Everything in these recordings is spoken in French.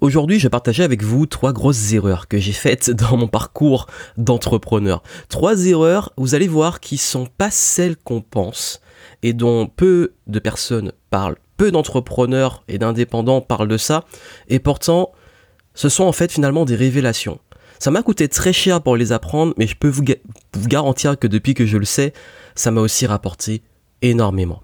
Aujourd'hui, je vais partager avec vous trois grosses erreurs que j'ai faites dans mon parcours d'entrepreneur. Trois erreurs, vous allez voir, qui sont pas celles qu'on pense et dont peu de personnes parlent. Peu d'entrepreneurs et d'indépendants parlent de ça. Et pourtant, ce sont en fait finalement des révélations. Ça m'a coûté très cher pour les apprendre, mais je peux vous, garantir que depuis que je le sais, ça m'a aussi rapporté énormément.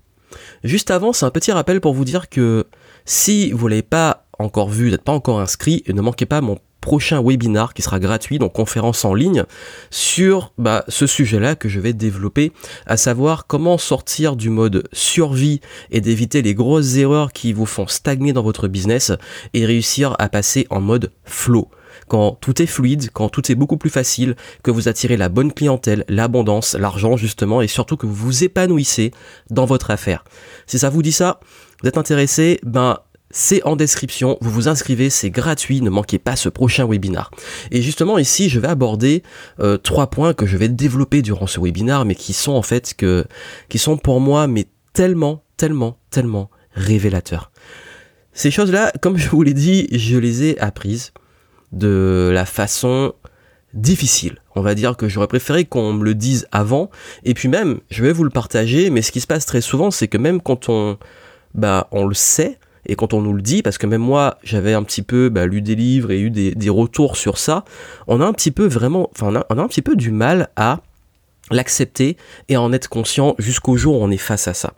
Juste avant, c'est un petit rappel pour vous dire que si vous l'avez pas encore vu, n'êtes pas encore inscrit, et ne manquez pas mon prochain webinar qui sera gratuit, donc conférence en ligne, sur bah, ce sujet-là que je vais développer, à savoir comment sortir du mode survie et d'éviter les grosses erreurs qui vous font stagner dans votre business et réussir à passer en mode flow quand tout est fluide, quand tout est beaucoup plus facile, que vous attirez la bonne clientèle, l'abondance, l'argent justement, et surtout que vous vous épanouissez dans votre affaire. Si ça vous dit ça, vous êtes intéressé, ben c'est en description, vous vous inscrivez, c'est gratuit, ne manquez pas ce prochain webinar. Et justement ici, je vais aborder euh, trois points que je vais développer durant ce webinar, mais qui sont en fait que, qui sont pour moi, mais tellement, tellement, tellement révélateurs. Ces choses-là, comme je vous l'ai dit, je les ai apprises de la façon difficile. On va dire que j'aurais préféré qu'on me le dise avant. Et puis même, je vais vous le partager, mais ce qui se passe très souvent, c'est que même quand on, bah, on le sait, et quand on nous le dit, parce que même moi, j'avais un petit peu bah, lu des livres et eu des, des, retours sur ça, on a un petit peu vraiment, enfin, on a, on a un petit peu du mal à l'accepter et en être conscient jusqu'au jour où on est face à ça.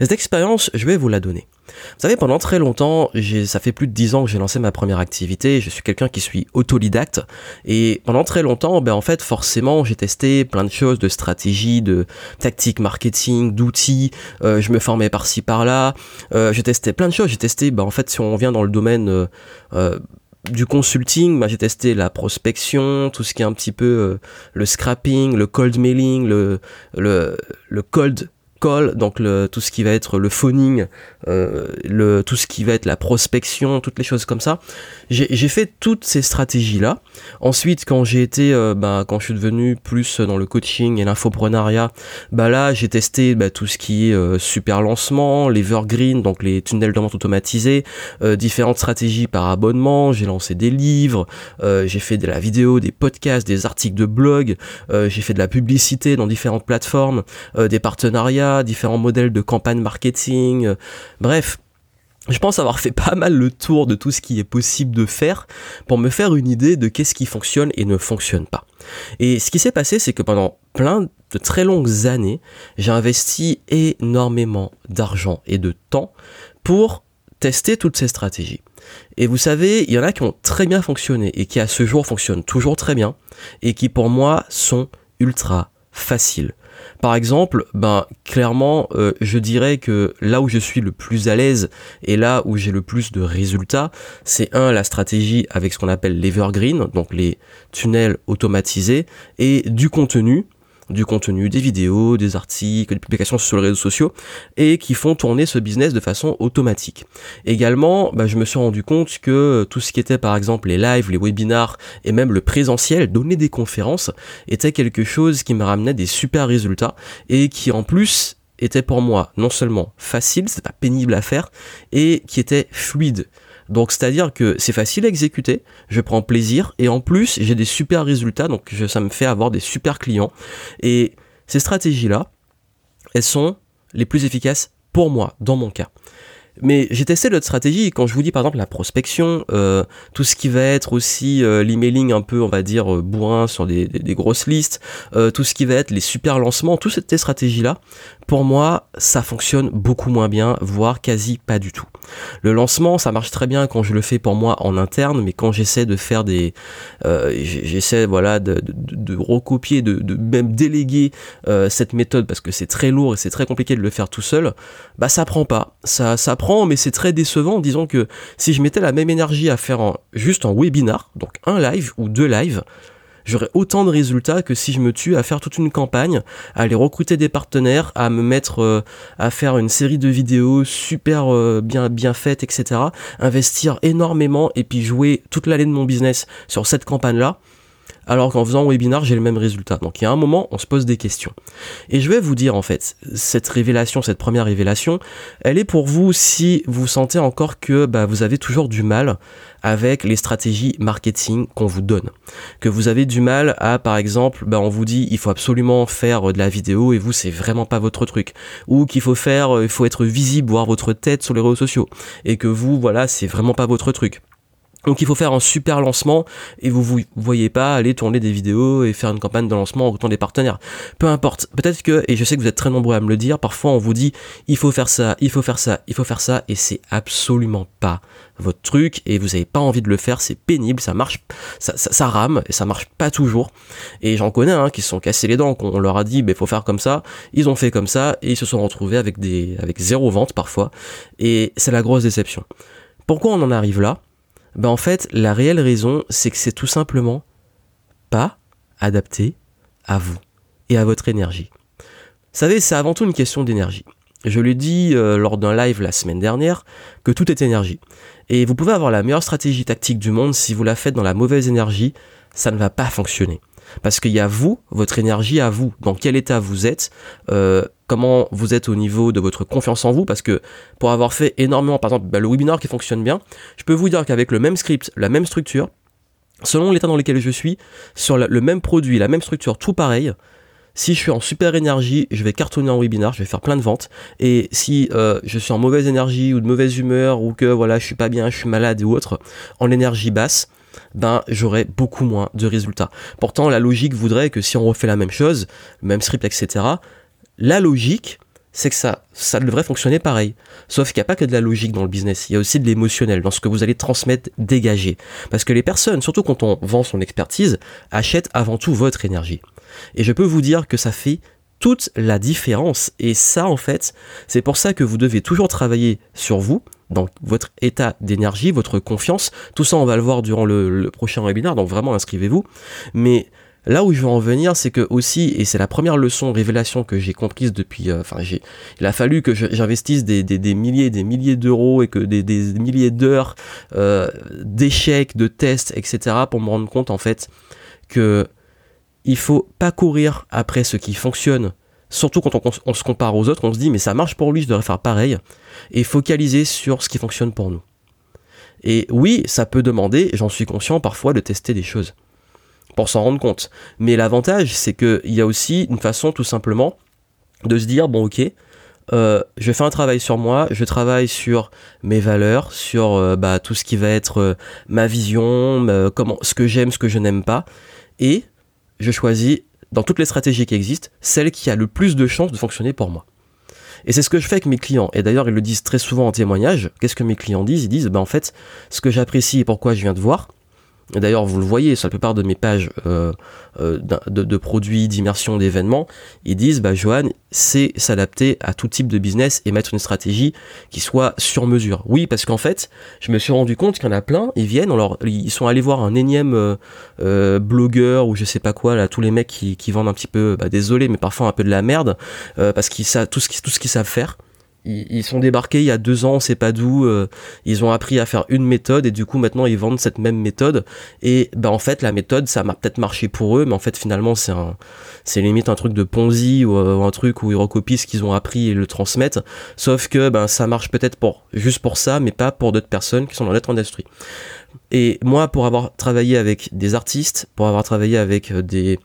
Cette expérience, je vais vous la donner. Vous savez, pendant très longtemps, ça fait plus de 10 ans que j'ai lancé ma première activité, je suis quelqu'un qui suis autodidacte, et pendant très longtemps, ben en fait, forcément, j'ai testé plein de choses, de stratégies, de tactiques marketing, d'outils, euh, je me formais par-ci par-là, euh, j'ai testé plein de choses, j'ai testé, ben en fait, si on vient dans le domaine... Euh, euh du consulting, bah, j'ai testé la prospection, tout ce qui est un petit peu euh, le scrapping, le cold mailing, le, le, le cold donc le, tout ce qui va être le phoning, euh, le, tout ce qui va être la prospection, toutes les choses comme ça. J'ai fait toutes ces stratégies-là. Ensuite, quand j'ai été, euh, bah, quand je suis devenu plus dans le coaching et l'infoprenariat, bah là, j'ai testé bah, tout ce qui est euh, super lancement, l'evergreen, donc les tunnels de vente automatisés, euh, différentes stratégies par abonnement, j'ai lancé des livres, j'ai fait de la vidéo, des podcasts, des articles de blog, j'ai fait de la publicité dans différentes plateformes, des partenariats, différents modèles de campagne marketing, euh, bref. Je pense avoir fait pas mal le tour de tout ce qui est possible de faire pour me faire une idée de qu'est-ce qui fonctionne et ne fonctionne pas. Et ce qui s'est passé, c'est que pendant plein de très longues années, j'ai investi énormément d'argent et de temps pour tester toutes ces stratégies. Et vous savez, il y en a qui ont très bien fonctionné et qui à ce jour fonctionnent toujours très bien et qui pour moi sont ultra faciles. Par exemple, ben clairement, euh, je dirais que là où je suis le plus à l'aise et là où j'ai le plus de résultats, c'est un la stratégie avec ce qu'on appelle l'evergreen, donc les tunnels automatisés et du contenu du contenu, des vidéos, des articles, des publications sur les réseaux sociaux, et qui font tourner ce business de façon automatique. Également, bah, je me suis rendu compte que tout ce qui était par exemple les lives, les webinars, et même le présentiel, donner des conférences, était quelque chose qui me ramenait des super résultats, et qui en plus était pour moi non seulement facile, c'est pas pénible à faire, et qui était fluide. Donc c'est-à-dire que c'est facile à exécuter, je prends plaisir et en plus j'ai des super résultats, donc ça me fait avoir des super clients. Et ces stratégies-là, elles sont les plus efficaces pour moi, dans mon cas. Mais j'ai testé l'autre stratégie quand je vous dis par exemple la prospection, euh, tout ce qui va être aussi euh, l'emailing un peu on va dire euh, bourrin sur des, des, grosses listes, euh, tout ce qui va être les super lancements, toutes ces stratégies là, pour moi ça fonctionne beaucoup moins bien, voire quasi pas du tout. Le lancement ça marche très bien quand je le fais pour moi en interne, mais quand j'essaie de faire des, euh, j'essaie voilà de, de, de, recopier, de, de même déléguer cette méthode parce que c'est très lourd et c'est très compliqué de le faire tout seul, bah ça prend pas, ça ça mais c'est très décevant. Disons que si je mettais la même énergie à faire juste en webinar, donc un live ou deux lives, j'aurais autant de résultats que si je me tue à faire toute une campagne, à aller recruter des partenaires, à me mettre euh, à faire une série de vidéos super euh, bien bien faites, etc. Investir énormément et puis jouer toute l'année de mon business sur cette campagne-là. Alors qu'en faisant un webinar, j'ai le même résultat. Donc il y a un moment, on se pose des questions. Et je vais vous dire en fait, cette révélation, cette première révélation, elle est pour vous si vous sentez encore que bah, vous avez toujours du mal avec les stratégies marketing qu'on vous donne. Que vous avez du mal à, par exemple, bah, on vous dit il faut absolument faire de la vidéo et vous c'est vraiment pas votre truc. Ou qu'il faut faire, euh, il faut être visible, voir votre tête sur les réseaux sociaux. Et que vous, voilà, c'est vraiment pas votre truc. Donc il faut faire un super lancement et vous vous voyez pas aller tourner des vidéos et faire une campagne de lancement en des partenaires. Peu importe. Peut-être que, et je sais que vous êtes très nombreux à me le dire, parfois on vous dit il faut faire ça, il faut faire ça, il faut faire ça et c'est absolument pas votre truc et vous n'avez pas envie de le faire, c'est pénible, ça marche, ça, rame et ça marche pas toujours. Et j'en connais hein, qui se sont cassés les dents, qu'on leur a dit bah, faut faire comme ça, ils ont fait comme ça et ils se sont retrouvés avec des avec zéro vente parfois et c'est la grosse déception. Pourquoi on en arrive là? Ben en fait, la réelle raison, c'est que c'est tout simplement pas adapté à vous et à votre énergie. Vous savez, c'est avant tout une question d'énergie. Je l'ai dit euh, lors d'un live la semaine dernière que tout est énergie. Et vous pouvez avoir la meilleure stratégie tactique du monde si vous la faites dans la mauvaise énergie, ça ne va pas fonctionner. Parce qu'il y a vous, votre énergie à vous, dans quel état vous êtes, euh, comment vous êtes au niveau de votre confiance en vous, parce que pour avoir fait énormément, par exemple, bah, le webinar qui fonctionne bien, je peux vous dire qu'avec le même script, la même structure, selon l'état dans lequel je suis, sur le même produit, la même structure, tout pareil, si je suis en super énergie, je vais cartonner en webinar, je vais faire plein de ventes. Et si euh, je suis en mauvaise énergie ou de mauvaise humeur ou que voilà, je suis pas bien, je suis malade ou autre, en énergie basse, ben j'aurai beaucoup moins de résultats. Pourtant, la logique voudrait que si on refait la même chose, même script, etc., la logique, c'est que ça, ça devrait fonctionner pareil. Sauf qu'il n'y a pas que de la logique dans le business, il y a aussi de l'émotionnel, dans ce que vous allez transmettre, dégager. Parce que les personnes, surtout quand on vend son expertise, achètent avant tout votre énergie. Et je peux vous dire que ça fait toute la différence. Et ça, en fait, c'est pour ça que vous devez toujours travailler sur vous, dans votre état d'énergie, votre confiance. Tout ça, on va le voir durant le, prochain webinaire, donc vraiment inscrivez-vous. Mais là où je veux en venir, c'est que aussi, et c'est la première leçon, révélation que j'ai comprise depuis, euh, enfin, il a fallu que j'investisse des, des, des, milliers, des milliers d'euros et que des, des milliers d'heures euh, d'échecs, de tests, etc., pour me rendre compte en fait que il faut pas courir après ce qui fonctionne Surtout quand on, se compare aux autres, on se dit mais ça marche pour lui, je devrais faire pareil. Et focaliser sur ce qui fonctionne pour nous. Et oui, ça peut demander, j'en suis conscient parfois, de tester des choses. Pour s'en rendre compte. Mais l'avantage, c'est qu'il y a aussi une façon tout simplement de se dire, bon ok, euh, je fais un travail sur moi, je travaille sur mes valeurs, sur euh, bah, tout ce qui va être euh, ma vision, comment, ce que j'aime, ce que je n'aime pas, et je choisis dans toutes les stratégies qui existent, celle qui a le plus de chances de fonctionner pour moi. Et c'est ce que je fais avec mes clients. Et d'ailleurs, ils le disent très souvent en témoignage. Qu'est-ce que mes clients disent? Ils disent, ben en fait, ce que j'apprécie et pourquoi je viens de voir, D'ailleurs, vous le voyez sur la plupart de mes pages euh, euh, de, produits, d'immersion, d'événements, ils disent, bah, Johan, c'est s'adapter à tout type de business et mettre une stratégie qui soit sur mesure. Oui, parce qu'en fait, je me suis rendu compte qu'il y en a plein, ils viennent, alors, ils sont allés voir un énième euh, blogueur ou je sais pas quoi, là, tous les mecs qui, vendent un petit peu, bah, désolé, mais parfois un peu de la merde, parce qu'ils savent tout ce qu'ils savent faire ils, sont débarqués il y a deux ans, on sait pas d'où. Euh, ils ont appris à faire une méthode et du coup maintenant ils vendent cette même méthode. Et ben en fait la méthode ça m'a peut-être marché pour eux, mais en fait finalement c'est un, c'est limite un truc de Ponzi ou, euh, un truc où ils recopient ce qu'ils ont appris et le transmettent. Sauf que ben ça marche peut-être pour juste pour ça, mais pas pour d'autres personnes qui sont dans notre industrie. Et moi pour avoir travaillé avec des artistes, pour avoir travaillé avec euh, des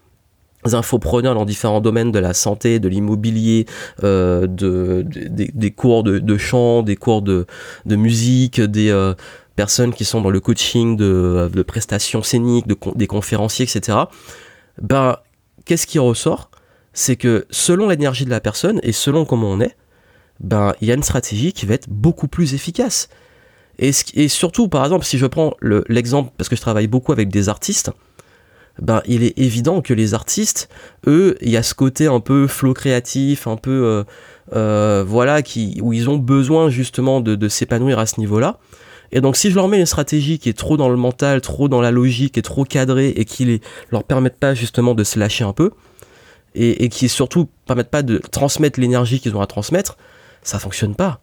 infopreneurs dans différents domaines de la santé, de l'immobilier, euh, de, des cours de, chant, des cours de, musique, des euh, personnes qui sont dans le coaching de, prestations scéniques, de, des conférenciers, etc. Ben, qu'est-ce qui ressort? C'est que selon l'énergie de la personne et selon comment on est, ben, il y a une stratégie qui va être beaucoup plus efficace. Et surtout, par exemple, si je prends l'exemple, parce que je travaille beaucoup avec des artistes, ben il est évident que les artistes, eux, il y a ce côté un peu flow créatif, un peu euh, euh, voilà, qui, où ils ont besoin justement de, s'épanouir à ce niveau-là. Et donc si je leur mets une stratégie qui est trop dans le mental, trop dans la logique, et trop cadrée et qui les, leur permettent pas justement de se lâcher un peu, et, et qui surtout permettent pas de transmettre l'énergie qu'ils ont à transmettre, ça fonctionne pas.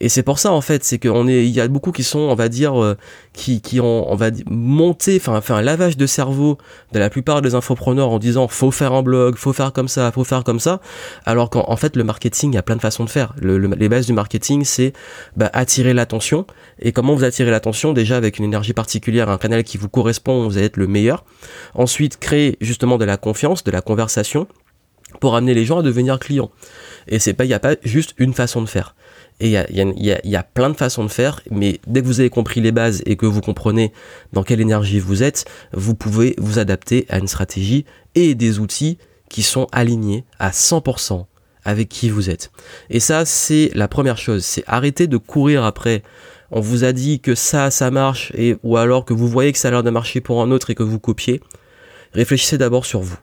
Et c'est pour ça en fait, c'est qu'on est, il y a beaucoup qui sont, on va dire, euh, qui, qui ont, on va monté, enfin, fait un lavage de cerveau de la plupart des infopreneurs en disant faut faire un blog, faut faire comme ça, faut faire comme ça, alors qu'en fait le marketing, il y a plein de façons de faire. les bases du marketing, c'est bah, attirer l'attention. Et comment vous attirez l'attention? Déjà avec une énergie particulière, un canal qui vous correspond, vous allez être le meilleur. Ensuite, créer justement de la confiance, de la conversation pour amener les gens à devenir clients. Et c'est pas, il n'y a pas juste une façon de faire. Et il y a, plein de façons de faire, mais dès que vous avez compris les bases et que vous comprenez dans quelle énergie vous êtes, vous pouvez vous adapter à une stratégie et des outils qui sont alignés à 100% avec qui vous êtes. Et ça, c'est la première chose, c'est arrêter de courir après. On vous a dit que ça, ça marche, et, ou alors que vous voyez que ça a l'air de marcher pour un autre et que vous copiez. Réfléchissez d'abord sur vous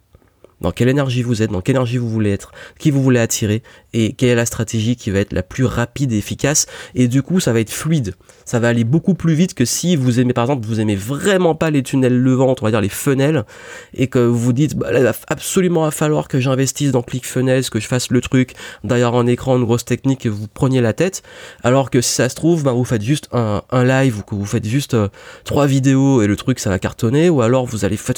dans quelle énergie vous êtes, dans quelle énergie vous voulez être, qui vous voulez attirer et quelle est la stratégie qui va être la plus rapide et efficace. Et du coup, ça va être fluide. Ça va aller beaucoup plus vite que si vous aimez, par exemple, vous aimez vraiment pas les tunnels levantes, on va dire les funnels, et que vous vous dites, bah, là, il va absolument falloir que j'investisse dans ClickFunnels, que je fasse le truc derrière un écran, une grosse technique, et vous preniez la tête. Alors que si ça se trouve, bah, vous faites juste un, live ou que vous faites juste euh, trois vidéos et le truc, ça va cartonner, ou alors vous allez faire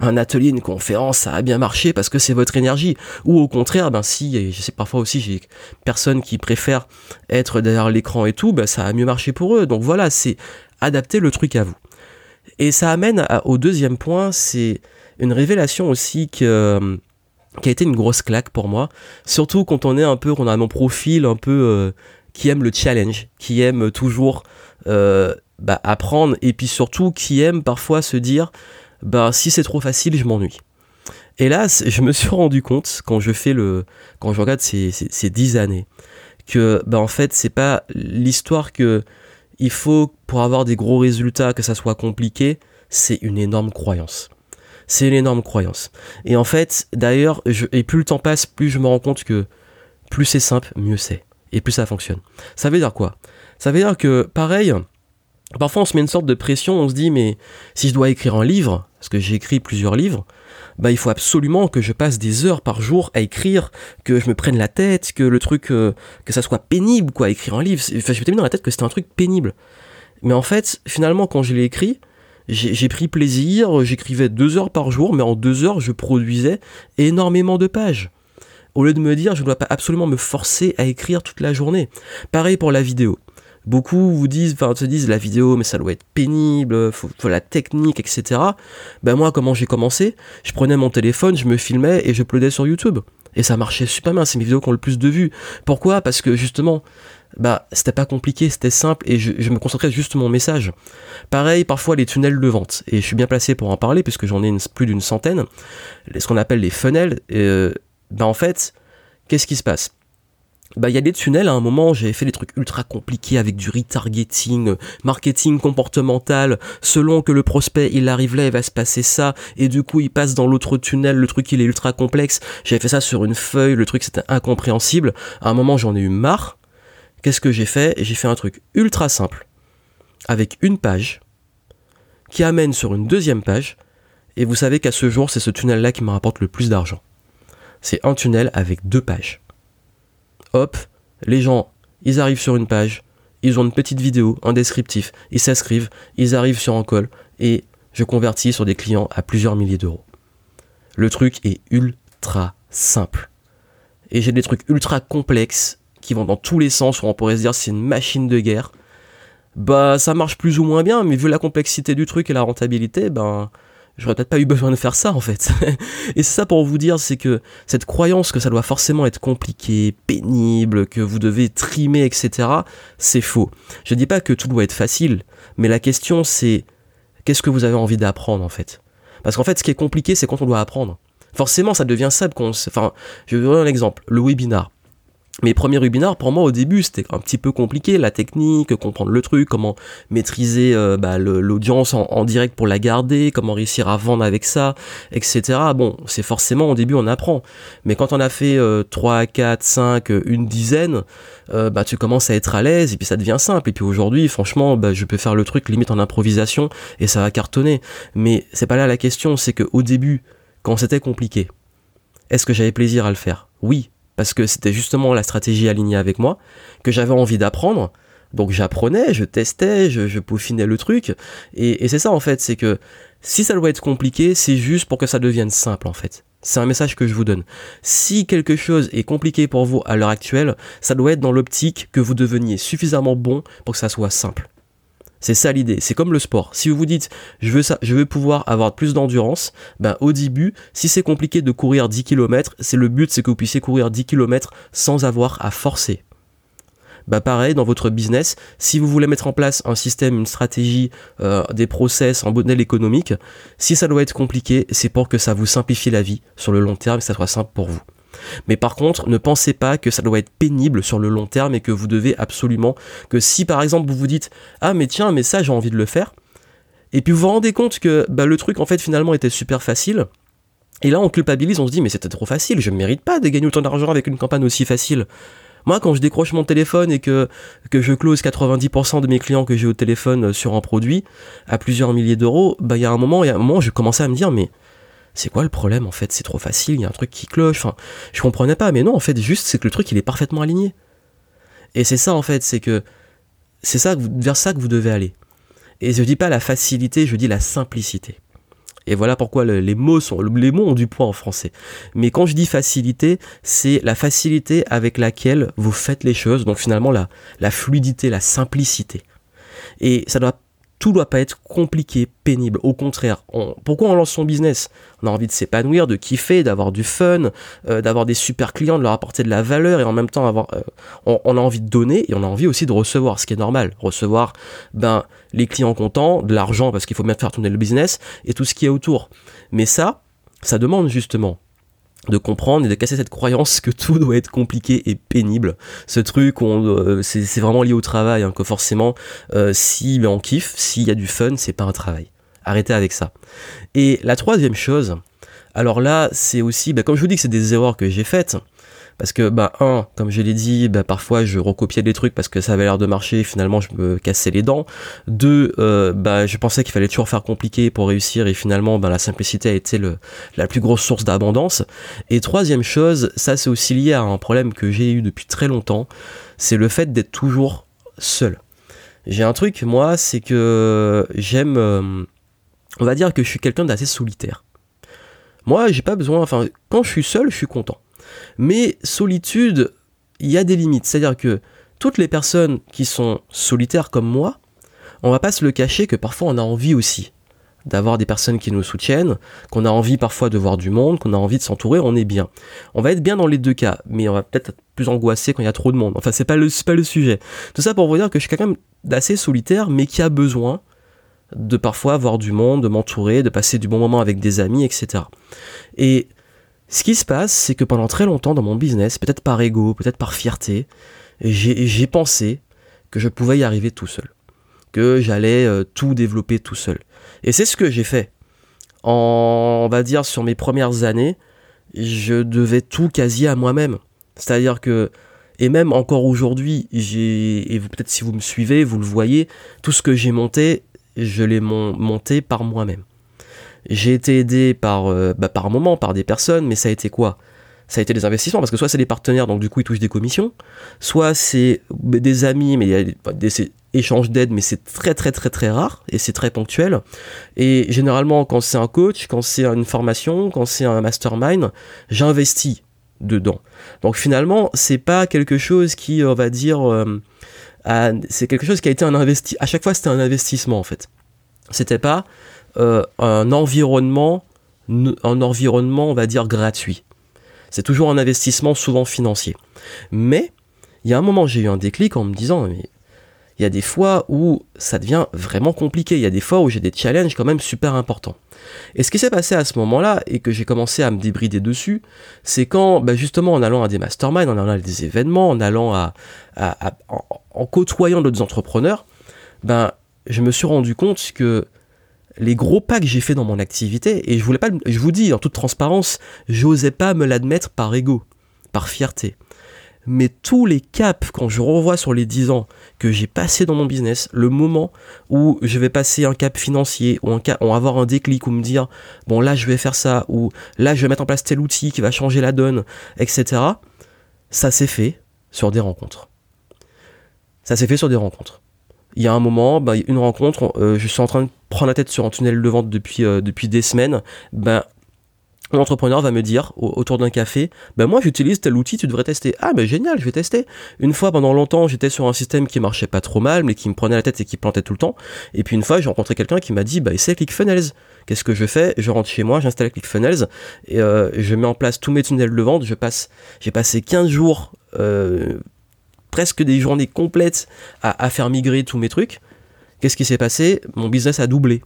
un atelier, une conférence, ça a bien marché parce que c'est votre énergie. Ou au contraire, ben si, je sais parfois aussi j'ai personnes qui préfèrent être derrière l'écran et tout, ben ça a mieux marché pour eux. Donc voilà, c'est adapter le truc à vous. Et ça amène au deuxième point, c'est une révélation aussi que, qui a été une grosse claque pour moi. Surtout quand on est un peu, on a mon profil un peu euh, qui aime le challenge, qui aime toujours euh, bah, apprendre et puis surtout qui aime parfois se dire bah si c'est trop facile je m'ennuie hélas, je me suis rendu compte quand je fais le, quand je regarde ces, ces, 10 années, que bah, en fait c'est pas l'histoire que il faut pour avoir des gros résultats que ça soit compliqué, c'est une énorme croyance. C'est une énorme croyance. Et en fait, d'ailleurs, et plus le temps passe, plus je me rends compte que plus c'est simple, mieux c'est. Et plus ça fonctionne. Ça veut dire quoi? Ça veut dire que, pareil, parfois on se met une sorte de pression, on se dit, mais si je dois écrire un livre, parce que j'ai écrit plusieurs livres, bah il faut absolument que je passe des heures par jour à écrire, que je me prenne la tête, que le truc, euh, que ça soit pénible, quoi, écrire un livre. Enfin, je m'étais mis dans la tête que c'était un truc pénible. Mais en fait, finalement, quand je l'ai écrit, j'ai pris plaisir, j'écrivais deux heures par jour, mais en deux heures, je produisais énormément de pages. Au lieu de me dire, je ne dois pas absolument me forcer à écrire toute la journée. Pareil pour la vidéo. Beaucoup vous disent, enfin, se disent la vidéo, mais ça doit être pénible, faut, la technique, etc. Ben moi, comment j'ai commencé? Je prenais mon téléphone, je me filmais et je uploadais sur YouTube. Et ça marchait super bien, c'est mes vidéos qui ont le plus de vues. Pourquoi? Parce que justement, bah, c'était pas compliqué, c'était simple et je, me concentrais juste sur mon message. Pareil, parfois les tunnels de vente. Et je suis bien placé pour en parler puisque j'en ai plus d'une centaine. Ce qu'on appelle les funnels. Euh, bah, en fait, qu'est-ce qui se passe? Bah il y a des tunnels à un moment j'avais fait des trucs ultra compliqués avec du retargeting marketing comportemental. Selon que le prospect il arrive là il va se passer ça et du coup il passe dans l'autre tunnel le truc il est ultra complexe. J'avais fait ça sur une feuille le truc c'était incompréhensible. À un moment j'en ai eu marre. Qu'est-ce que j'ai fait? J'ai fait un truc ultra simple avec une page qui amène sur une deuxième page et vous savez qu'à ce jour c'est ce tunnel là qui me rapporte le plus d'argent. C'est un tunnel avec deux pages hop, les gens, ils arrivent sur une page, ils ont une petite vidéo, un descriptif, ils s'inscrivent, ils arrivent sur un call et je convertis sur des clients à plusieurs milliers d'euros. Le truc est ultra simple. Et j'ai des trucs ultra complexes qui vont dans tous les sens où on pourrait se dire c'est une machine de guerre. Bah ça marche plus ou moins bien, mais vu la complexité du truc et la rentabilité, ben j'aurais peut-être pas eu besoin de faire ça en fait. et c'est ça pour vous dire, c'est que cette croyance que ça doit forcément être compliqué, pénible, que vous devez trimer, etc., c'est faux. Je dis pas que tout doit être facile, mais la question c'est qu'est-ce que vous avez envie d'apprendre en fait? Parce qu'en fait, ce qui est compliqué, c'est quand on doit apprendre. Forcément, ça devient simple. Enfin, je vais vous donner un exemple. Le webinar mes premiers webinars, pour moi, au début, c'était un petit peu compliqué, la technique, comprendre le truc, comment maîtriser euh, bah, l'audience en, direct pour la garder, comment réussir à vendre avec ça, etc. Bon, c'est forcément, au début, on apprend. Mais quand on a fait 3, 4, 5, une dizaine, euh, bah, tu commences à être à l'aise et puis ça devient simple. Et puis aujourd'hui, franchement, bah, je peux faire le truc limite en improvisation et ça va cartonner. Mais c'est pas là la question, c'est qu'au début, quand c'était compliqué, est-ce que j'avais plaisir à le faire? Oui, parce que c'était justement la stratégie alignée avec moi, que j'avais envie d'apprendre. Donc j'apprenais, je testais, je, peaufinais le truc. Et, et c'est ça en fait, c'est que si ça doit être compliqué, c'est juste pour que ça devienne simple en fait. C'est un message que je vous donne. Si quelque chose est compliqué pour vous à l'heure actuelle, ça doit être dans l'optique que vous deveniez suffisamment bon pour que ça soit simple. C'est ça l'idée. C'est comme le sport. Si vous vous dites, je veux pouvoir avoir plus d'endurance, ben, au début, si c'est compliqué de courir 10 km, c'est le but, c'est que vous puissiez courir 10 km sans avoir à forcer. Bah pareil, dans votre business, si vous voulez mettre en place un système, une stratégie, euh, des process, un modèle économique, si ça doit être compliqué, c'est pour que ça vous simplifie la vie sur le long terme et que ça soit simple pour vous. Mais par contre, ne pensez pas que ça doit être pénible sur le long terme et que vous devez absolument que si par exemple vous vous dites ah mais tiens mais ça j'ai envie de le faire et puis vous vous rendez compte que bah, le truc en fait finalement était super facile. Et là on culpabilise on se dit mais c'était trop facile je ne mérite pas de gagner autant d'argent avec une campagne aussi facile moi, quand je décroche mon téléphone et que, que je close 90% de mes clients que j'ai au téléphone sur un produit à plusieurs milliers d'euros, bah, il y a un moment, il un moment, je commençais à me dire, mais c'est quoi le problème en fait? C'est trop facile, il y a un truc qui cloche. Enfin, je comprenais pas, mais non, en fait, juste c'est que le truc il est parfaitement aligné. Et c'est ça en fait, c'est que c'est ça vers ça que vous devez aller. Et je dis pas la facilité, je dis la simplicité. Et voilà pourquoi les mots sont, les mots ont du poids en français. Mais quand je dis facilité, c'est la facilité avec laquelle vous faites les choses. Donc finalement la, la fluidité, la simplicité. Et ça doit tout doit pas être compliqué, pénible. Au contraire, pourquoi on lance son business? On a envie de s'épanouir, de kiffer, d'avoir du fun, euh, d'avoir des super clients, de leur apporter de la valeur et en même temps euh, on, a envie de donner et on a envie aussi de recevoir, ce qui est normal. Recevoir, ben, les clients contents, de l'argent parce qu'il faut bien faire tourner le business et tout ce qui est autour. Mais ça, ça demande justement de comprendre et de casser cette croyance que tout doit être compliqué et pénible. Ce truc, euh, c'est vraiment lié au travail, hein, que forcément, euh, si ben, on kiffe, s'il y a du fun, c'est pas un travail. Arrêtez avec ça. Et la troisième chose, alors là, c'est aussi, ben, comme je vous dis que c'est des erreurs que j'ai faites, parce que, bah, un, comme je l'ai dit, bah, parfois je recopiais des trucs parce que ça avait l'air de marcher, finalement je me cassais les dents. Deux, euh, bah, je pensais qu'il fallait toujours faire compliqué pour réussir et finalement, bah, la simplicité a été le, la plus grosse source d'abondance. Et troisième chose, ça c'est aussi lié à un problème que j'ai eu depuis très longtemps, c'est le fait d'être toujours seul. J'ai un truc, moi, c'est que j'aime, euh, on va dire que je suis quelqu'un d'assez solitaire. Moi, j'ai pas besoin, enfin, quand je suis seul, je suis content. Mais solitude, il y a des limites. C'est-à-dire que toutes les personnes qui sont solitaires comme moi, on va pas se le cacher que parfois on a envie aussi d'avoir des personnes qui nous soutiennent, qu'on a envie parfois de voir du monde, qu'on a envie de s'entourer, on est bien. On va être bien dans les deux cas, mais on va peut-être être plus angoissé quand il y a trop de monde. Enfin, c'est pas le, pas le sujet. Tout ça pour vous dire que je suis quand même d'assez solitaire, mais qui a besoin de parfois voir du monde, de m'entourer, de passer du bon moment avec des amis, etc. Et ce qui se passe, c'est que pendant très longtemps dans mon business, peut-être par ego, peut-être par fierté, j'ai pensé que je pouvais y arriver tout seul, que j'allais euh, tout développer tout seul. Et c'est ce que j'ai fait. En, on va dire, sur mes premières années, je devais tout quasi à moi-même. C'est-à-dire que, et même encore aujourd'hui, j'ai, et peut-être si vous me suivez, vous le voyez, tout ce que j'ai monté, je l'ai monté par moi-même. J'ai été aidé par, euh, bah, par moment par des personnes, mais ça a été quoi? Ça a été des investissements parce que soit c'est des partenaires donc du coup ils touchent des commissions, soit c'est des amis mais il y a des, échanges d'aide mais c'est très très très très rare et c'est très ponctuel et généralement quand c'est un coach, quand c'est une formation, quand c'est un mastermind, j'investis dedans. Donc finalement c'est pas quelque chose qui on va dire euh, c'est quelque chose qui a été un investi à chaque fois c'était un investissement en fait. C'était pas euh, un environnement, un environnement, on va dire, gratuit. C'est toujours un investissement souvent financier. Mais il y a un moment, j'ai eu un déclic en me disant, mais il y a des fois où ça devient vraiment compliqué. Il y a des fois où j'ai des challenges quand même super importants. Et ce qui s'est passé à ce moment-là, et que j'ai commencé à me débrider dessus, c'est quand, bah, justement, en allant à des masterminds, en allant à des événements, en allant à, en, côtoyant d'autres entrepreneurs, ben, je me suis rendu compte que les gros pas que j'ai fait dans mon activité, et je voulais pas, je vous dis en toute transparence, j'osais pas me l'admettre par ego, par fierté. Mais tous les caps, quand je revois sur les 10 ans que j'ai passé dans mon business, le moment où je vais passer un cap financier, ou un cap, ou avoir un déclic, ou me dire, bon là je vais faire ça, ou là je vais mettre en place tel outil qui va changer la donne, etc. ça s'est fait sur des rencontres. Ça s'est fait sur des rencontres. Il y a un moment, bah, une rencontre, euh, je suis en train de prendre la tête sur un tunnel de vente depuis, euh, des semaines. Ben, L'entrepreneur va me dire autour d'un café, ben moi j'utilise tel outil, tu devrais tester. Ah ben génial, je vais tester. Une fois pendant longtemps, j'étais sur un système qui marchait pas trop mal, mais qui me prenait la tête et qui plantait tout le temps. Et puis une fois, j'ai rencontré quelqu'un qui m'a dit, bah essaie ClickFunnels. Qu'est-ce que je fais? Je rentre chez moi, j'installe ClickFunnels et euh, je mets en place tous mes tunnels de vente. J'ai passé 15 jours, presque des journées complètes à, à faire migrer tous mes trucs. Qu'est-ce qui s'est passé? Mon business a doublé.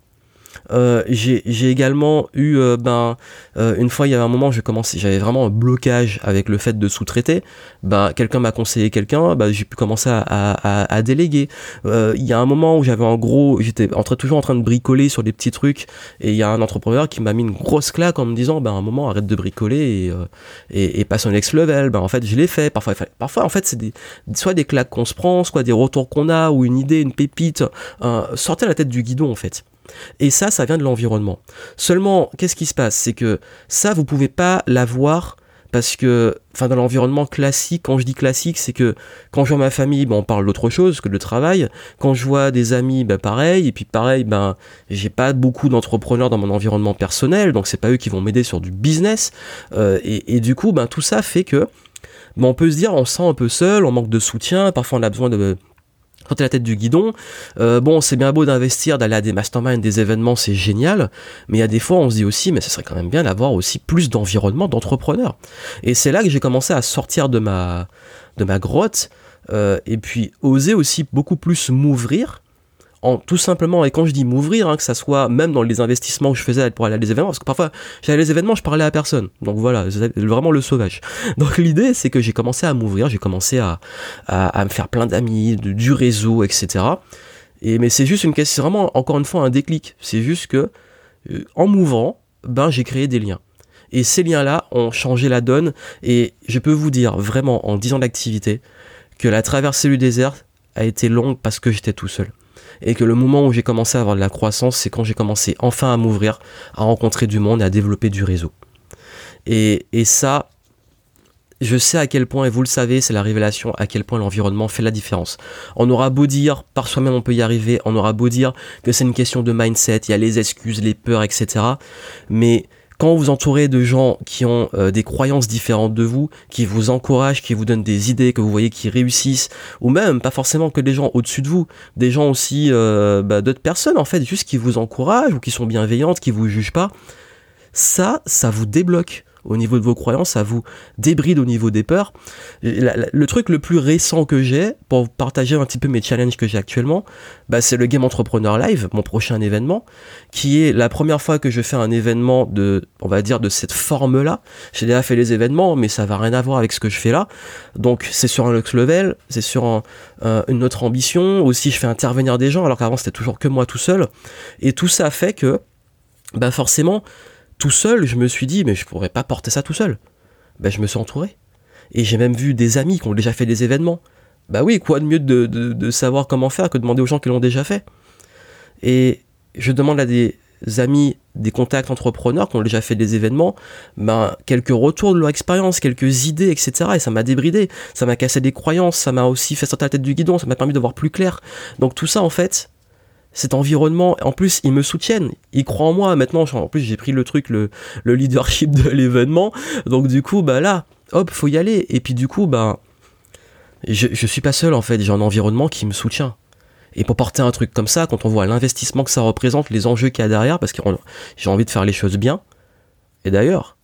Euh, j'ai également eu, euh, ben, euh, une fois, il y avait un moment, j'avais vraiment un blocage avec le fait de sous-traiter. Ben, quelqu'un m'a conseillé quelqu'un, ben, j'ai pu commencer à, déléguer. Il y a un moment où j'avais en gros, j'étais toujours en train de bricoler sur des petits trucs, et il y a un entrepreneur qui m'a mis une grosse claque en me disant, ben, un moment, arrête de bricoler et, passe au next level. Ben, en fait, je l'ai fait. Parfois, parfois, en fait, c'est soit des claques qu'on se prend, soit des retours qu'on a, ou une idée, une pépite. sortir la tête du guidon, en fait. Et ça, ça vient de l'environnement. Seulement, qu'est-ce qui se passe? C'est que ça, vous pouvez pas l'avoir parce que, enfin, dans l'environnement classique, quand je dis classique, c'est que quand je vois ma famille, ben, on parle d'autre chose que de travail. Quand je vois des amis, ben, pareil. Et puis pareil, ben, j'ai pas beaucoup d'entrepreneurs dans mon environnement personnel, donc c'est pas eux qui vont m'aider sur du business. Euh, et, du coup, ben, tout ça fait que, ben, on peut se dire, on se sent un peu seul, on manque de soutien. Parfois, on a besoin de t'es la tête du guidon, euh, bon, c'est bien beau d'investir, d'aller à des masterminds, des événements, c'est génial, mais il y a des fois, on se dit aussi, mais ce serait quand même bien d'avoir aussi plus d'environnement d'entrepreneurs. Et c'est là que j'ai commencé à sortir de ma, de ma grotte, euh, et puis oser aussi beaucoup plus m'ouvrir tout simplement, et quand je dis m'ouvrir, hein, que ça soit même dans les investissements que je faisais pour aller à des événements, parce que parfois j'allais à des événements, je parlais à personne. Donc voilà, vraiment le sauvage. Donc l'idée, c'est que j'ai commencé à m'ouvrir, j'ai commencé à, à, me faire plein d'amis, du réseau, etc. Et, mais c'est juste une question, c'est vraiment encore une fois un déclic. C'est juste que euh, en m'ouvrant, ben j'ai créé des liens. Et ces liens-là ont changé la donne. Et je peux vous dire vraiment en 10 ans d'activité que la traversée du désert a été longue parce que j'étais tout seul et que le moment où j'ai commencé à avoir de la croissance, c'est quand j'ai commencé enfin à m'ouvrir, à rencontrer du monde et à développer du réseau. Et, et ça, je sais à quel point, et vous le savez, c'est la révélation, à quel point l'environnement fait la différence. On aura beau dire, par soi-même on peut y arriver, on aura beau dire que c'est une question de mindset, il y a les excuses, les peurs, etc. Mais quand vous entourez de gens qui ont euh, des croyances différentes de vous, qui vous encouragent, qui vous donnent des idées, que vous voyez qui réussissent, ou même pas forcément que des gens au-dessus de vous, des gens aussi euh, bah, d'autres personnes en fait, juste qui vous encouragent ou qui sont bienveillantes, qui vous jugent pas, ça, ça vous débloque au niveau de vos croyances, ça vous débride au niveau des peurs. le truc le plus récent que j'ai, pour partager un petit peu mes challenges que j'ai actuellement, bah, c'est le Game Entrepreneur Live, mon prochain événement, qui est la première fois que je fais un événement de, on va dire, de cette forme-là. J'ai déjà fait les événements, mais ça va rien à voir avec ce que je fais là. Donc c'est sur un next level, c'est sur une autre ambition. Aussi, je fais intervenir des gens, alors qu'avant c'était toujours que moi tout seul. Et tout ça fait que, bah forcément, tout seul, je me suis dit, mais je pourrais pas porter ça tout seul. Ben, je me suis entouré. Et j'ai même vu des amis qui ont déjà fait des événements. Bah oui, quoi de mieux de, de, savoir comment faire que de demander aux gens qui l'ont déjà fait? Et je demande à des amis, des contacts entrepreneurs qui ont déjà fait des événements, ben, quelques retours de leur expérience, quelques idées, etc. Et ça m'a débridé, ça m'a cassé des croyances, ça m'a aussi fait sortir la tête du guidon, ça m'a permis de voir plus clair. Donc tout ça, en fait, cet environnement. En plus, ils me soutiennent, ils croient en moi. Maintenant, en plus, j'ai pris le truc, le, leadership de l'événement. Donc, du coup, bah là, hop, faut y aller. Et puis, du coup, bah, je, je suis pas seul en fait. J'ai un environnement qui me soutient. Et pour porter un truc comme ça, quand on voit l'investissement que ça représente, les enjeux qu'il y a derrière, parce que j'ai envie de faire les choses bien. Et d'ailleurs,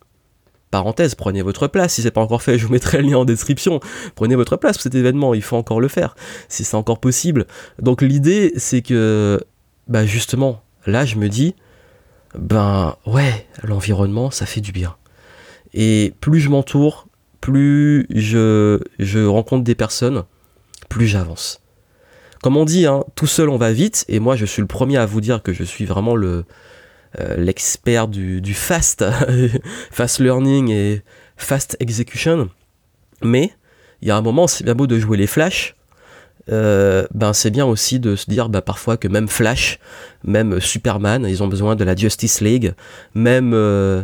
parenthèse, prenez votre place. Si c'est pas encore fait, je vous mettrai le lien en description. Prenez votre place pour cet événement. Il faut encore le faire, si c'est encore possible. Donc l'idée, c'est que, bah justement, là, je me dis, ben ouais, l'environnement, ça fait du bien. Et plus je m'entoure, plus je, rencontre des personnes, plus j'avance. Comme on dit, hein, tout seul on va vite, et moi je suis le premier à vous dire que je suis vraiment le, l'expert du, fast, fast learning et fast execution. Mais il y a un moment, c'est bien beau de jouer les flashs. Euh, ben c'est bien aussi de se dire bah, parfois que même Flash, même Superman, ils ont besoin de la Justice League, même euh,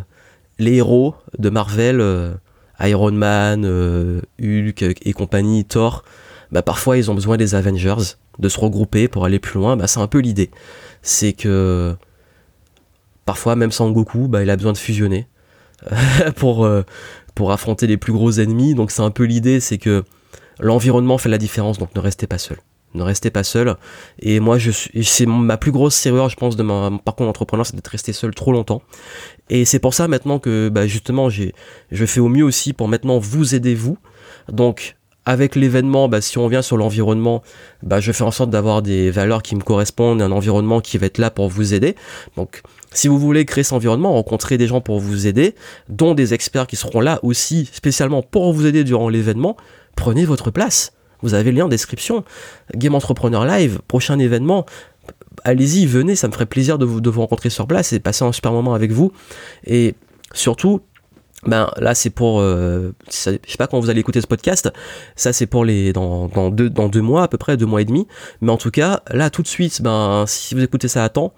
les héros de Marvel Iron Man, Hulk et compagnie, Thor, bah parfois ils ont besoin des Avengers, de se regrouper pour aller plus loin. Bah c'est un peu l'idée. C'est que parfois même sans Goku, bah il a besoin de fusionner pour, pour affronter les plus gros ennemis. Donc c'est un peu l'idée, c'est que l'environnement fait la différence, donc ne restez pas seul. Ne restez pas seul. Et moi, je c'est ma plus grosse erreur, je pense, de mon parcours d'entrepreneur, c'est d'être resté seul trop longtemps. Et c'est pour ça maintenant que, bah, justement, j'ai, je fais au mieux aussi pour maintenant vous aider vous. Donc, avec l'événement, bah, si on vient sur l'environnement, bah, je fais en sorte d'avoir des valeurs qui me correspondent, un environnement qui va être là pour vous aider. Donc, si vous voulez créer cet environnement, rencontrer des gens pour vous aider, dont des experts qui seront là aussi spécialement pour vous aider durant l'événement, prenez votre place. Vous avez le lien en description. Game Entrepreneur Live, prochain événement. Allez-y, venez, ça me ferait plaisir de vous, de vous rencontrer sur place et passer un super moment avec vous. Et surtout, ben là c'est pour euh, je sais pas quand vous allez écouter ce podcast. Ça c'est pour les dans, dans, deux, dans deux mois à peu près deux mois et demi. Mais en tout cas là tout de suite ben si vous écoutez ça à temps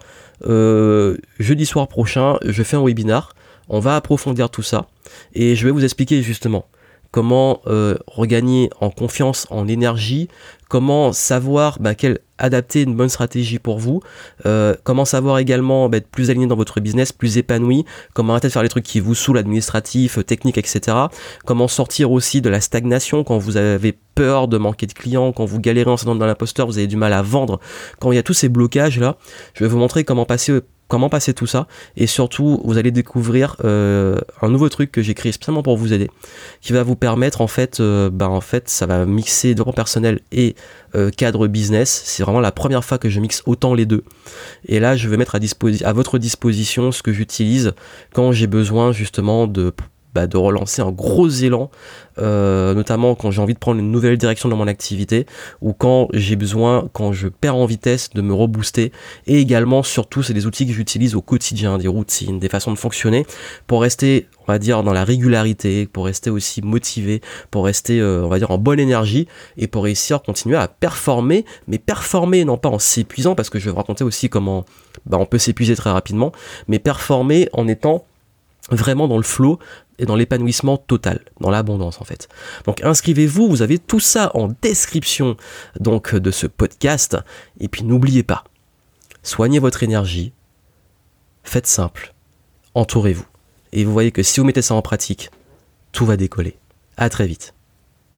euh, jeudi soir prochain je fais un webinar. On va approfondir tout ça. Et je vais vous expliquer justement comment euh, regagner en confiance, en énergie, comment savoir bah, quelle adapter une bonne stratégie pour vous, euh, comment savoir également bah, être plus aligné dans votre business, plus épanoui, comment arrêter de faire les trucs qui vous saoulent, administratifs, techniques, etc. Comment sortir aussi de la stagnation quand vous avez peur de manquer de clients, quand vous galérez en dans l'imposteur, vous avez du mal à vendre, quand il y a tous ces blocages là, je vais vous montrer comment passer comment passer tout ça. Et surtout vous allez découvrir euh, un nouveau truc que j'ai créé spécialement pour vous aider qui va vous permettre en fait euh, bah, en fait ça va mixer développement personnel et euh, cadre business. C'est vraiment la première fois que je mixe autant les deux. Et là je vais mettre à, à votre disposition ce que j'utilise quand j'ai besoin justement de bah, de relancer un gros élan, euh, notamment quand j'ai envie de prendre une nouvelle direction dans mon activité ou quand j'ai besoin, quand je perds en vitesse, de me rebooster. Et également, surtout, c'est des outils que j'utilise au quotidien, des routines, des façons de fonctionner pour rester, on va dire, dans la régularité, pour rester aussi motivé, pour rester, euh, on va dire, en bonne énergie et pour réussir à continuer à performer, mais performer non pas en s'épuisant, parce que je vais vous raconter aussi comment bah, on peut s'épuiser très rapidement, mais performer en étant vraiment dans le flow et dans l'épanouissement total, dans l'abondance en fait. Donc inscrivez-vous, vous avez tout ça en description donc de ce podcast et puis n'oubliez pas, soignez votre énergie, faites simple, entourez-vous et vous voyez que si vous mettez ça en pratique, tout va décoller. À très vite.